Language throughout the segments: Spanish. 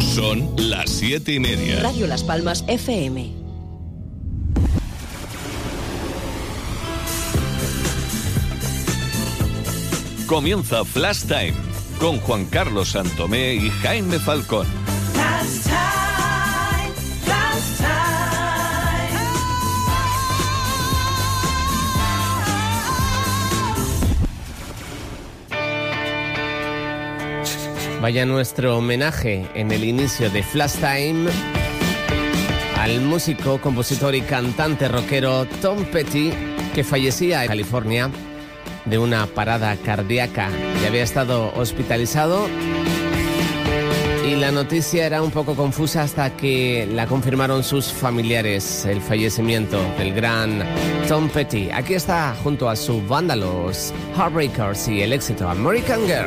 Son las siete y media. Radio Las Palmas FM. Comienza Flash Time con Juan Carlos Santomé y Jaime Falcón. Vaya nuestro homenaje en el inicio de Flash Time al músico, compositor y cantante rockero Tom Petty, que fallecía en California de una parada cardíaca y había estado hospitalizado. La noticia era un poco confusa hasta que la confirmaron sus familiares, el fallecimiento del gran Tom Petty. Aquí está junto a su banda los Heartbreakers y el éxito American Girl.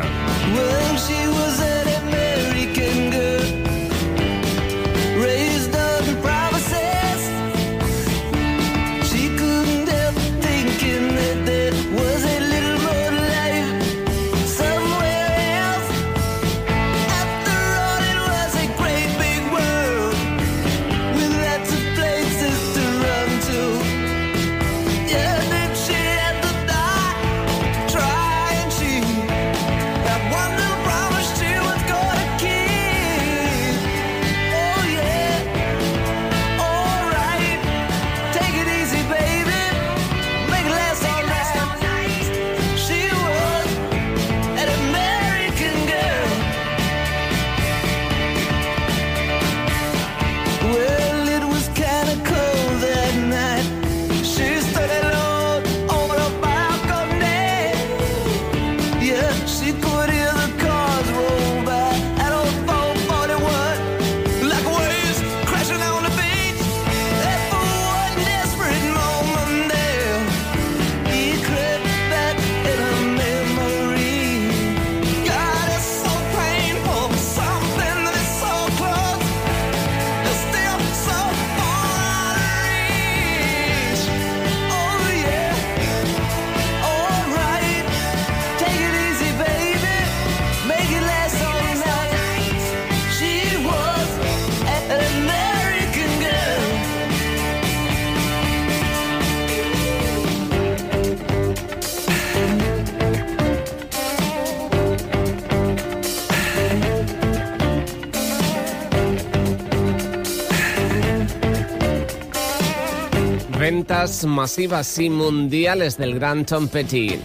Masivas y mundiales del gran Tom Petty.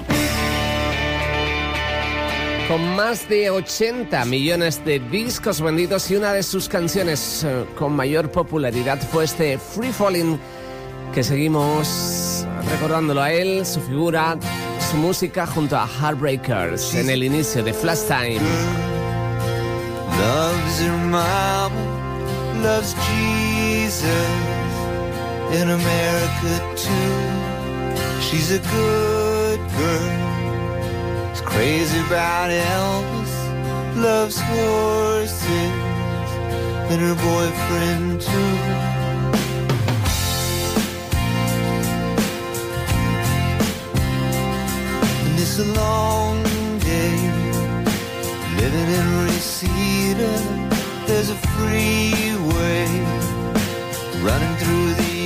Con más de 80 millones de discos vendidos y una de sus canciones eh, con mayor popularidad fue este Free Falling, que seguimos recordándolo a él, su figura, su música junto a Heartbreakers en el inicio de Flash Time. In America too. She's a good girl. Is crazy about Elvis, loves horses, and her boyfriend too. And it's a long day living in Reseda. There's a freeway running through the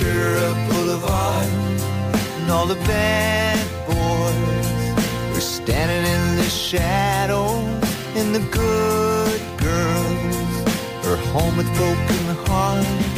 Ventura Boulevard, and all the bad boys were standing in the shadow, and the good girls are home with broken hearts.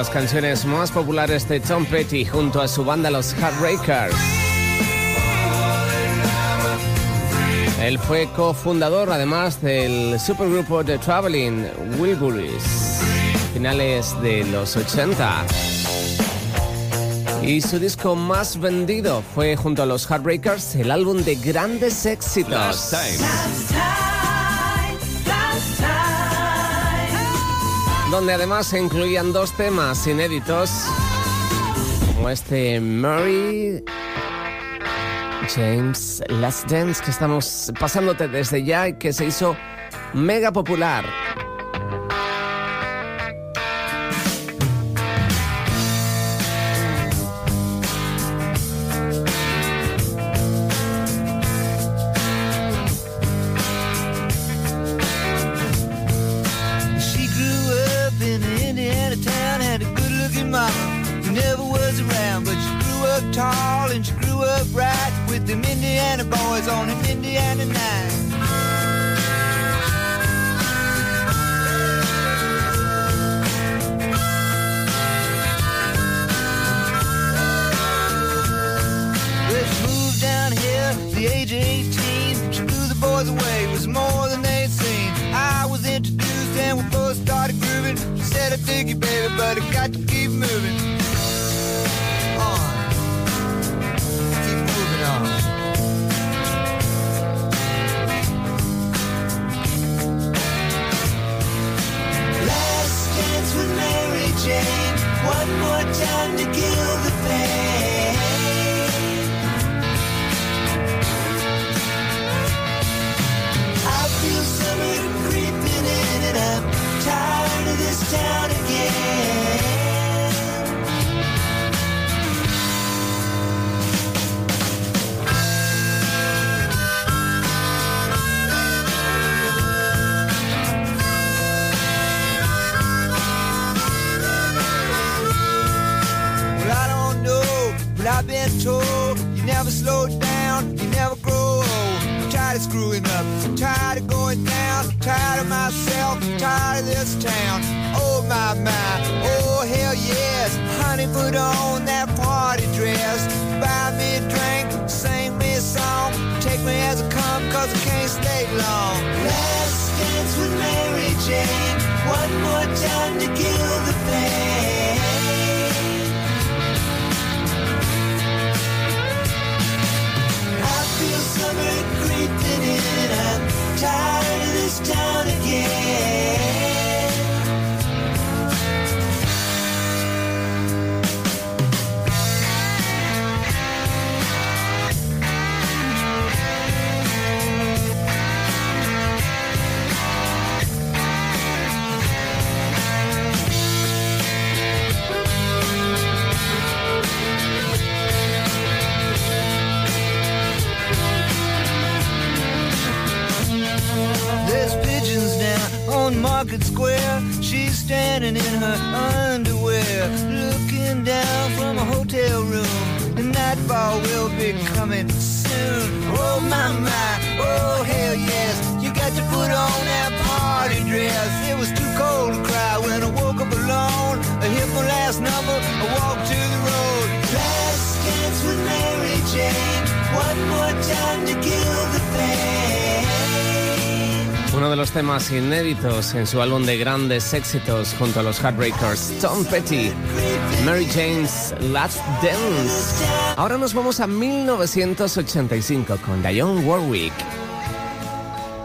Las canciones más populares de Tom Petty junto a su banda Los Heartbreakers. Él fue cofundador además del supergrupo The Traveling Wilburys, finales de los 80. Y su disco más vendido fue junto a los Heartbreakers el álbum de grandes éxitos. Donde además se incluían dos temas inéditos, como este Mary James Last Dance que estamos pasándote desde ya y que se hizo mega popular. One more time to kill the pain. Put on that party dress, buy me a drink, sing me a song, take me as I come, cause I can't stay long. Dance with Mary Jane, one more time to kill Uno de los temas inéditos en su álbum de grandes éxitos junto a los Heartbreakers, Tom Petty, Mary Jane's Last Dance. Ahora nos vamos a 1985 con Dionne Warwick.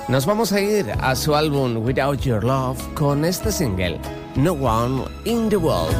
Nos vamos a ir a su álbum Without Your Love con este single, No One in the World.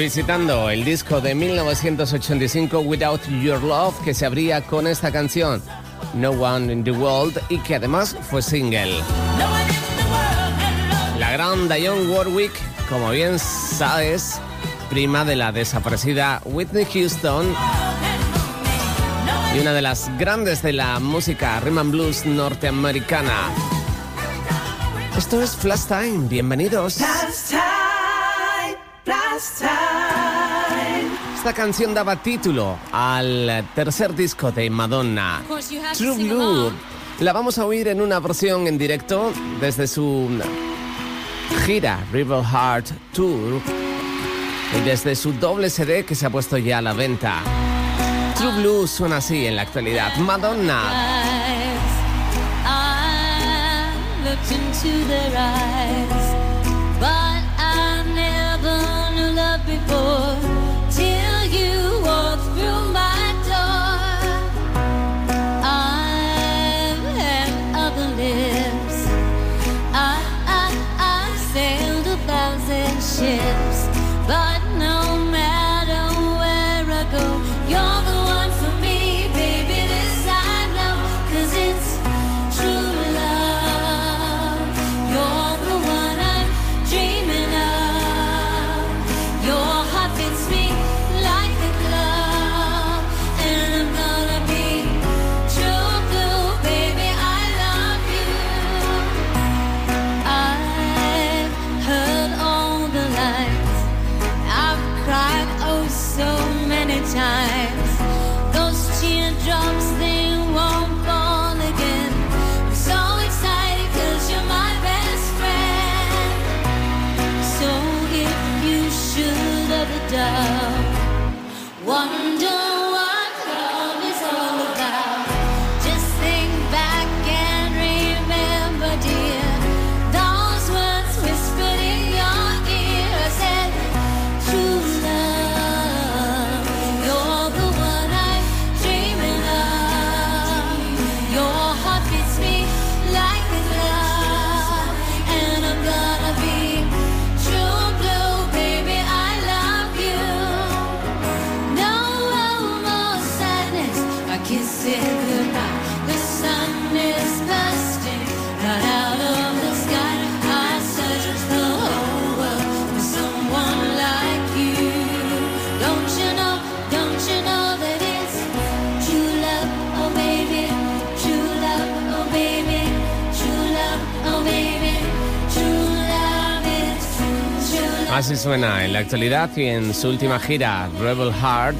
Visitando el disco de 1985 Without Your Love que se abría con esta canción No One in the World y que además fue single. La gran Dionne Warwick, como bien sabes, prima de la desaparecida Whitney Houston y una de las grandes de la música rhythm and blues norteamericana. Esto es Flash Time, bienvenidos. Flash Time. Esta canción daba título al tercer disco de Madonna, True Blue. La vamos a oír en una versión en directo desde su gira River Heart Tour y desde su doble CD que se ha puesto ya a la venta. True Blue suena así en la actualidad. Madonna. Oh. Así suena en la actualidad y en su última gira, Rebel Heart,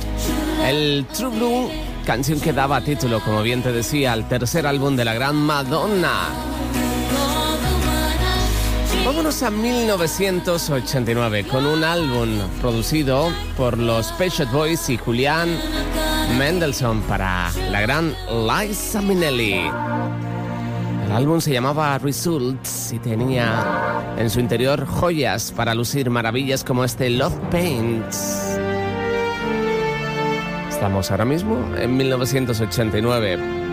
el True Blue, canción que daba título, como bien te decía, al tercer álbum de la gran Madonna. Vámonos a 1989 con un álbum producido por los Pet Boys y Julián Mendelssohn para la gran Liza Minnelli. El álbum se llamaba Results y tenía en su interior joyas para lucir maravillas como este Love Paints. Estamos ahora mismo en 1989.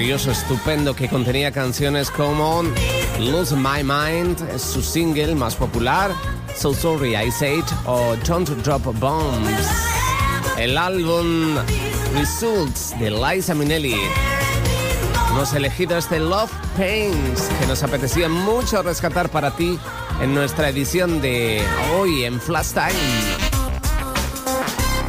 maravilloso, estupendo, que contenía canciones como Lose My Mind, su single más popular, So Sorry I Said o Don't Drop Bombs. El álbum Results de Liza Minnelli. Hemos elegido este Love Pains que nos apetecía mucho rescatar para ti en nuestra edición de hoy en Flash Time.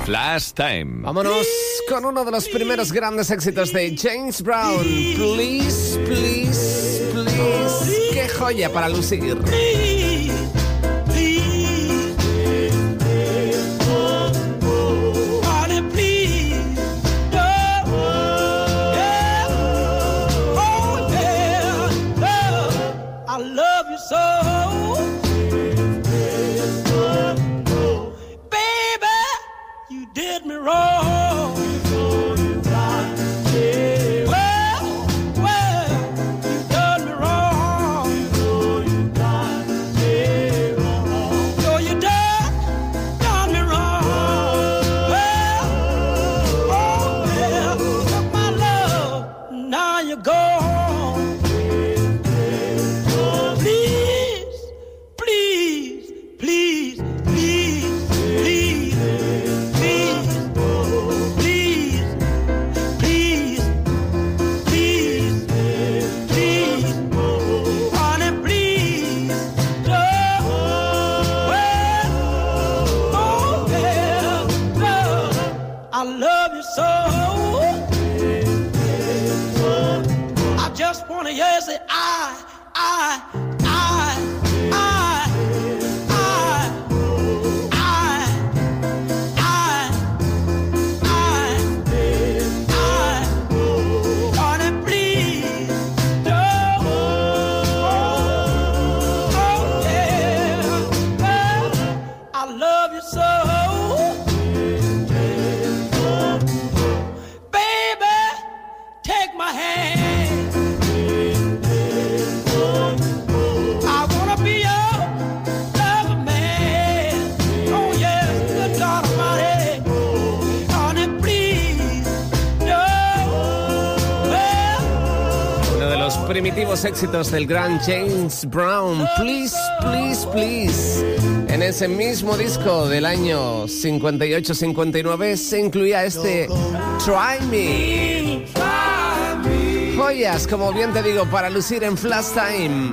Flash Time. Vámonos con uno de los primeros grandes éxitos de James Brown. Please, please, please. Qué joya para lucir. Los primitivos éxitos del gran James Brown. Please, please, please. En ese mismo disco del año 58-59 se incluía este Try Me. Joyas, como bien te digo, para lucir en Flash Time.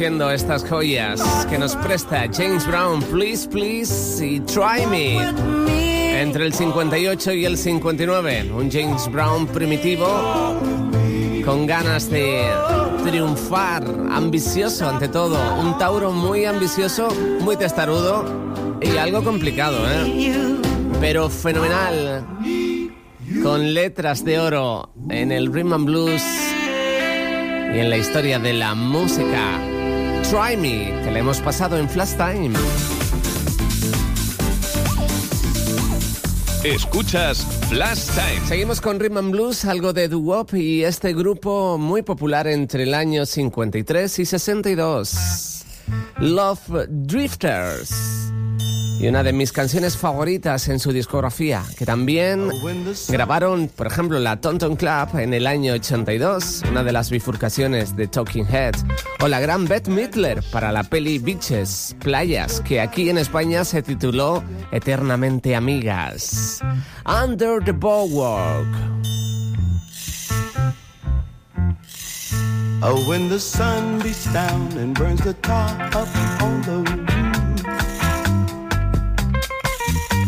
Estas joyas que nos presta James Brown. Please, please, y Try Me. Entre el 58 y el 59, un James Brown primitivo con ganas de triunfar, ambicioso ante todo, un Tauro muy ambicioso, muy testarudo y algo complicado, ¿eh? Pero fenomenal. con letras de oro en el rhythm and blues y en la historia de la música. Try Me, que la hemos pasado en Flash Time. Escuchas Flash Time. Seguimos con Rhythm and Blues, algo de doo-wop y este grupo muy popular entre el año 53 y 62. Love Drifters. Y una de mis canciones favoritas en su discografía, que también grabaron, por ejemplo, la Tonton Club en el año 82, una de las bifurcaciones de Talking Heads, o la gran Beth Midler para la peli Beaches, Playas, que aquí en España se tituló Eternamente Amigas. Under the Boardwalk. Oh, when the sun beats down and burns the tar up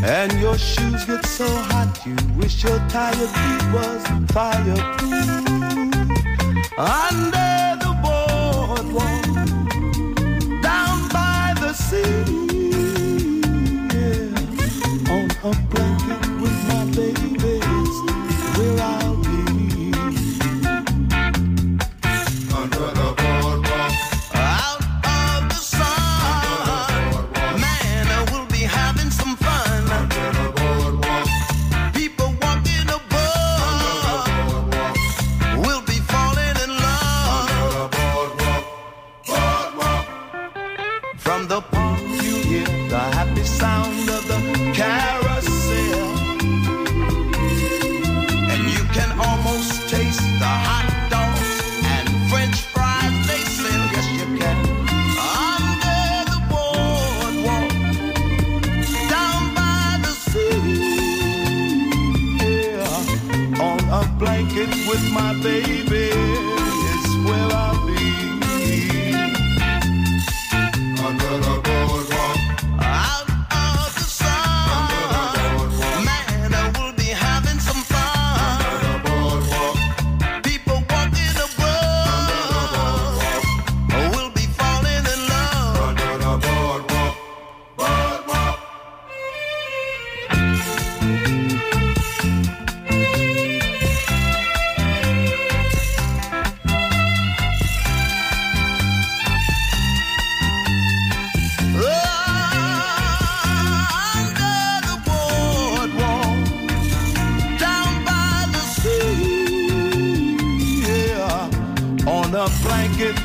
And your shoes get so hot you wish your tired feet was fireproof. Under the boardwalk, down by the sea, yeah. On a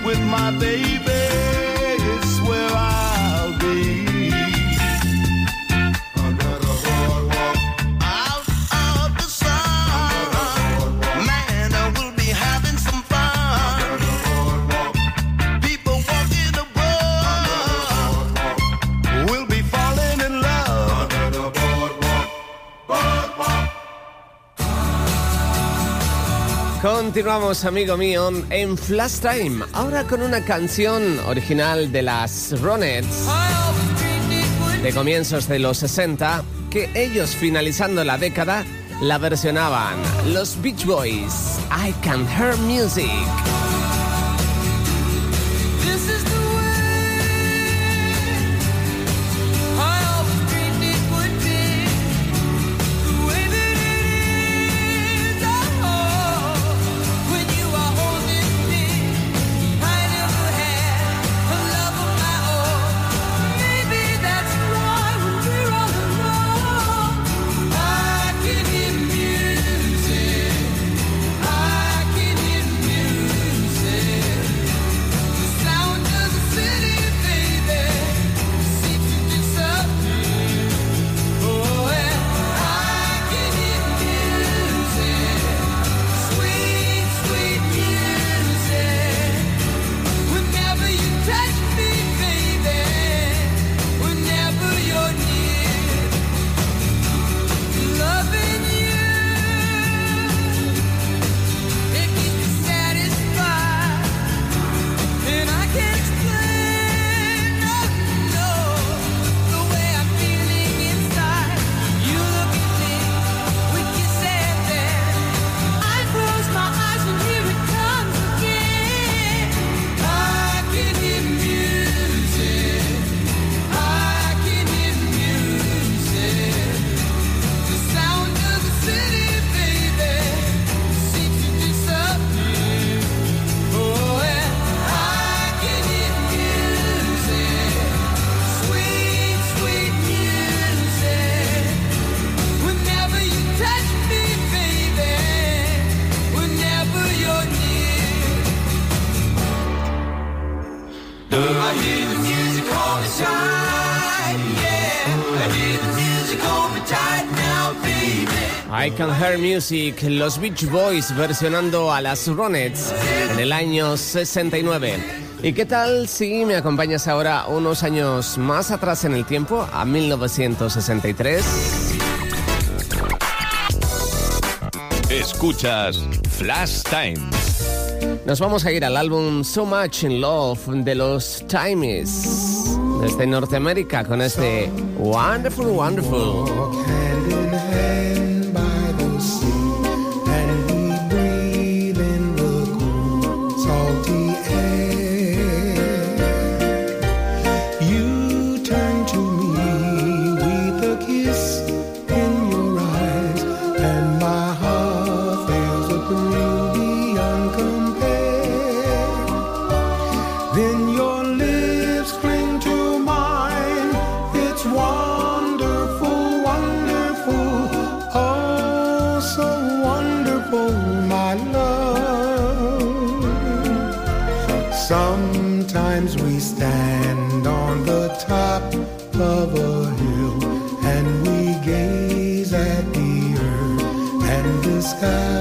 with my baby, Continuamos, amigo mío, en Flash Time. Ahora con una canción original de las Ronettes de comienzos de los 60 que ellos finalizando la década la versionaban. Los Beach Boys, I Can Hear Music. Music, los Beach Boys versionando a las Ronettes en el año 69. ¿Y qué tal si me acompañas ahora unos años más atrás en el tiempo, a 1963? Escuchas Flash Time. Nos vamos a ir al álbum So Much in Love de los Times desde Norteamérica con este Wonderful Wonderful. Sky.